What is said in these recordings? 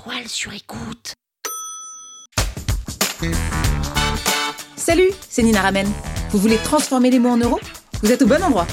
étoiles sur écoute. Salut, c'est Nina Ramen. Vous voulez transformer les mots en euros? Vous êtes au bon endroit.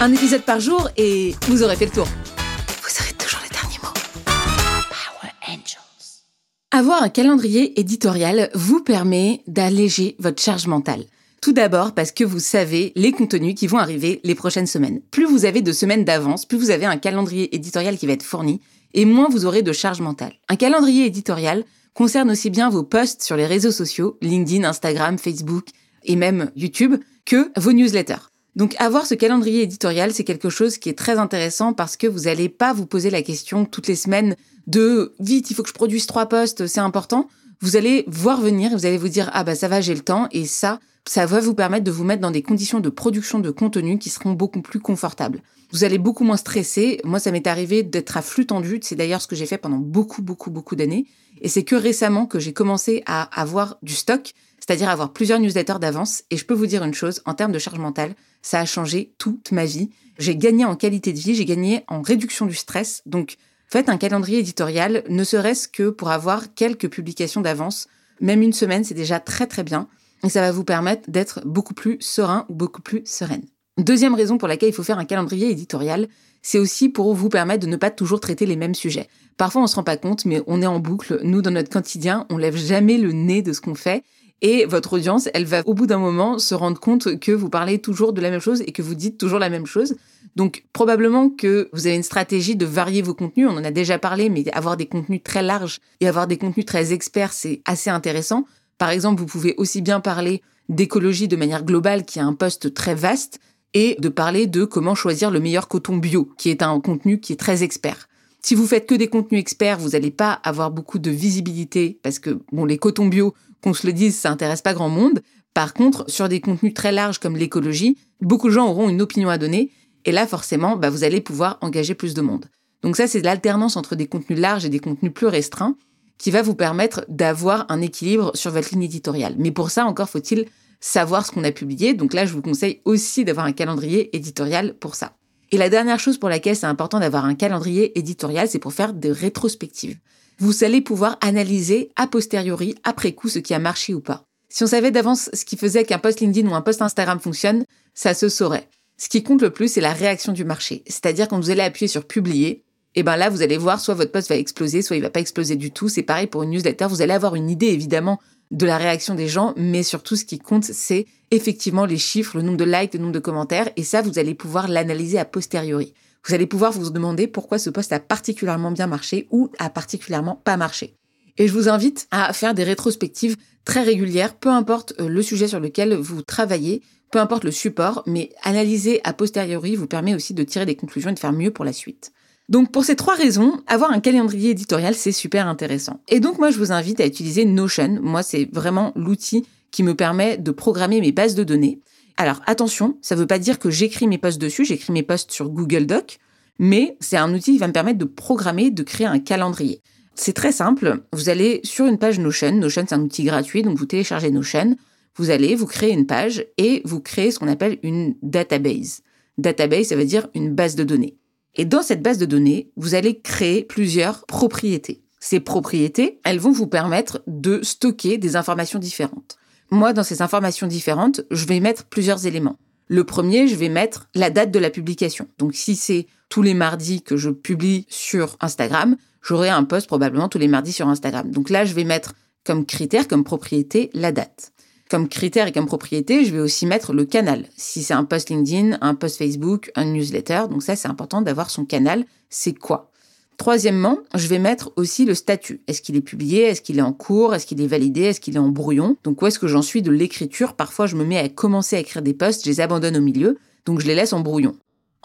Un épisode par jour et vous aurez fait le tour. Vous aurez toujours les derniers mots. Power Angels. Avoir un calendrier éditorial vous permet d'alléger votre charge mentale. Tout d'abord parce que vous savez les contenus qui vont arriver les prochaines semaines. Plus vous avez de semaines d'avance, plus vous avez un calendrier éditorial qui va être fourni, et moins vous aurez de charge mentale. Un calendrier éditorial concerne aussi bien vos posts sur les réseaux sociaux, LinkedIn, Instagram, Facebook et même YouTube, que vos newsletters. Donc avoir ce calendrier éditorial, c'est quelque chose qui est très intéressant parce que vous n'allez pas vous poser la question toutes les semaines de vite, il faut que je produise trois posts, c'est important. Vous allez voir venir et vous allez vous dire ah bah ça va, j'ai le temps et ça, ça va vous permettre de vous mettre dans des conditions de production de contenu qui seront beaucoup plus confortables. Vous allez beaucoup moins stresser. Moi, ça m'est arrivé d'être à flux tendu. C'est d'ailleurs ce que j'ai fait pendant beaucoup, beaucoup, beaucoup d'années. Et c'est que récemment que j'ai commencé à avoir du stock, c'est-à-dire avoir plusieurs newsletters d'avance. Et je peux vous dire une chose, en termes de charge mentale, ça a changé toute ma vie. J'ai gagné en qualité de vie, j'ai gagné en réduction du stress. Donc, faites un calendrier éditorial, ne serait-ce que pour avoir quelques publications d'avance. Même une semaine, c'est déjà très, très bien. Et ça va vous permettre d'être beaucoup plus serein ou beaucoup plus sereine. Deuxième raison pour laquelle il faut faire un calendrier éditorial, c'est aussi pour vous permettre de ne pas toujours traiter les mêmes sujets. Parfois, on se rend pas compte, mais on est en boucle. Nous, dans notre quotidien, on lève jamais le nez de ce qu'on fait. Et votre audience, elle va au bout d'un moment se rendre compte que vous parlez toujours de la même chose et que vous dites toujours la même chose. Donc probablement que vous avez une stratégie de varier vos contenus, on en a déjà parlé, mais avoir des contenus très larges et avoir des contenus très experts, c'est assez intéressant. Par exemple, vous pouvez aussi bien parler d'écologie de manière globale, qui est un poste très vaste, et de parler de comment choisir le meilleur coton bio, qui est un contenu qui est très expert. Si vous faites que des contenus experts, vous n'allez pas avoir beaucoup de visibilité parce que bon, les cotons bio, qu'on se le dise, ça intéresse pas grand monde. Par contre, sur des contenus très larges comme l'écologie, beaucoup de gens auront une opinion à donner et là, forcément, bah, vous allez pouvoir engager plus de monde. Donc ça, c'est l'alternance entre des contenus larges et des contenus plus restreints qui va vous permettre d'avoir un équilibre sur votre ligne éditoriale. Mais pour ça, encore faut-il savoir ce qu'on a publié. Donc là, je vous conseille aussi d'avoir un calendrier éditorial pour ça. Et la dernière chose pour laquelle c'est important d'avoir un calendrier éditorial, c'est pour faire des rétrospectives. Vous allez pouvoir analyser a posteriori, après coup, ce qui a marché ou pas. Si on savait d'avance ce qui faisait qu'un post LinkedIn ou un post Instagram fonctionne, ça se saurait. Ce qui compte le plus, c'est la réaction du marché. C'est-à-dire quand vous allez appuyer sur publier, et ben là, vous allez voir, soit votre post va exploser, soit il va pas exploser du tout. C'est pareil pour une newsletter. Vous allez avoir une idée, évidemment, de la réaction des gens, mais surtout ce qui compte, c'est effectivement les chiffres, le nombre de likes, le nombre de commentaires, et ça, vous allez pouvoir l'analyser a posteriori. Vous allez pouvoir vous demander pourquoi ce poste a particulièrement bien marché ou a particulièrement pas marché. Et je vous invite à faire des rétrospectives très régulières, peu importe euh, le sujet sur lequel vous travaillez, peu importe le support, mais analyser a posteriori vous permet aussi de tirer des conclusions et de faire mieux pour la suite. Donc pour ces trois raisons, avoir un calendrier éditorial, c'est super intéressant. Et donc moi, je vous invite à utiliser Notion. Moi, c'est vraiment l'outil qui me permet de programmer mes bases de données. Alors attention, ça ne veut pas dire que j'écris mes posts dessus, j'écris mes posts sur Google Doc, mais c'est un outil qui va me permettre de programmer, de créer un calendrier. C'est très simple, vous allez sur une page Notion, Notion c'est un outil gratuit, donc vous téléchargez Notion, vous allez, vous créez une page et vous créez ce qu'on appelle une database. Database, ça veut dire une base de données. Et dans cette base de données, vous allez créer plusieurs propriétés. Ces propriétés, elles vont vous permettre de stocker des informations différentes. Moi, dans ces informations différentes, je vais mettre plusieurs éléments. Le premier, je vais mettre la date de la publication. Donc si c'est tous les mardis que je publie sur Instagram, j'aurai un post probablement tous les mardis sur Instagram. Donc là, je vais mettre comme critère, comme propriété, la date. Comme critère et comme propriété, je vais aussi mettre le canal. Si c'est un post LinkedIn, un post Facebook, un newsletter, donc ça c'est important d'avoir son canal, c'est quoi? Troisièmement, je vais mettre aussi le statut. Est-ce qu'il est publié? Est-ce qu'il est en cours? Est-ce qu'il est validé? Est-ce qu'il est en brouillon? Donc où est-ce que j'en suis de l'écriture? Parfois je me mets à commencer à écrire des posts, je les abandonne au milieu, donc je les laisse en brouillon.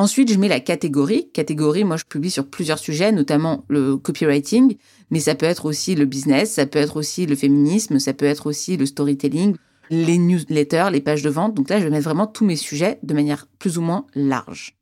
Ensuite, je mets la catégorie. Catégorie, moi, je publie sur plusieurs sujets, notamment le copywriting, mais ça peut être aussi le business, ça peut être aussi le féminisme, ça peut être aussi le storytelling, les newsletters, les pages de vente. Donc là, je vais mettre vraiment tous mes sujets de manière plus ou moins large.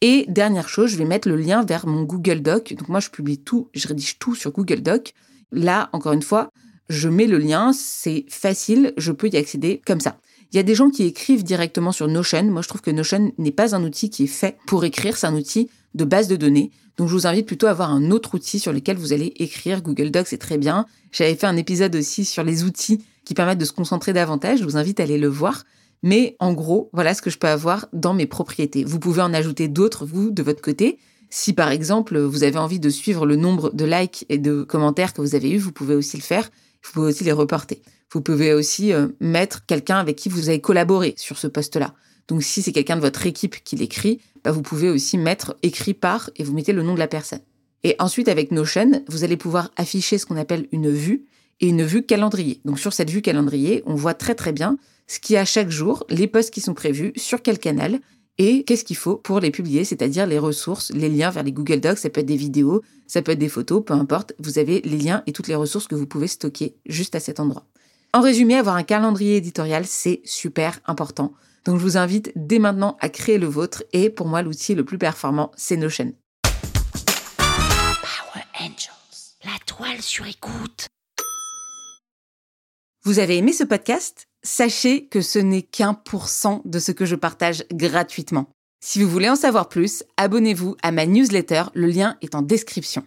Et dernière chose, je vais mettre le lien vers mon Google Doc. Donc moi, je publie tout, je rédige tout sur Google Doc. Là, encore une fois, je mets le lien, c'est facile, je peux y accéder comme ça. Il y a des gens qui écrivent directement sur Notion. Moi, je trouve que Notion n'est pas un outil qui est fait pour écrire, c'est un outil de base de données. Donc, je vous invite plutôt à avoir un autre outil sur lequel vous allez écrire. Google Docs, c'est très bien. J'avais fait un épisode aussi sur les outils qui permettent de se concentrer davantage. Je vous invite à aller le voir. Mais en gros, voilà ce que je peux avoir dans mes propriétés. Vous pouvez en ajouter d'autres, vous, de votre côté. Si par exemple, vous avez envie de suivre le nombre de likes et de commentaires que vous avez eus, vous pouvez aussi le faire. Vous pouvez aussi les reporter. Vous pouvez aussi euh, mettre quelqu'un avec qui vous avez collaboré sur ce poste-là. Donc si c'est quelqu'un de votre équipe qui l'écrit, bah, vous pouvez aussi mettre écrit par et vous mettez le nom de la personne. Et ensuite, avec Notion, vous allez pouvoir afficher ce qu'on appelle une vue et une vue calendrier. Donc sur cette vue calendrier, on voit très très bien ce qu'il y a chaque jour, les posts qui sont prévus, sur quel canal et qu'est-ce qu'il faut pour les publier, c'est-à-dire les ressources, les liens vers les Google Docs, ça peut être des vidéos, ça peut être des photos, peu importe, vous avez les liens et toutes les ressources que vous pouvez stocker juste à cet endroit. En résumé, avoir un calendrier éditorial, c'est super important. Donc je vous invite dès maintenant à créer le vôtre et pour moi l'outil le plus performant, c'est Notion. Power Angels. La toile sur écoute. Vous avez aimé ce podcast? Sachez que ce n'est qu'un pour cent de ce que je partage gratuitement. Si vous voulez en savoir plus, abonnez-vous à ma newsletter, le lien est en description.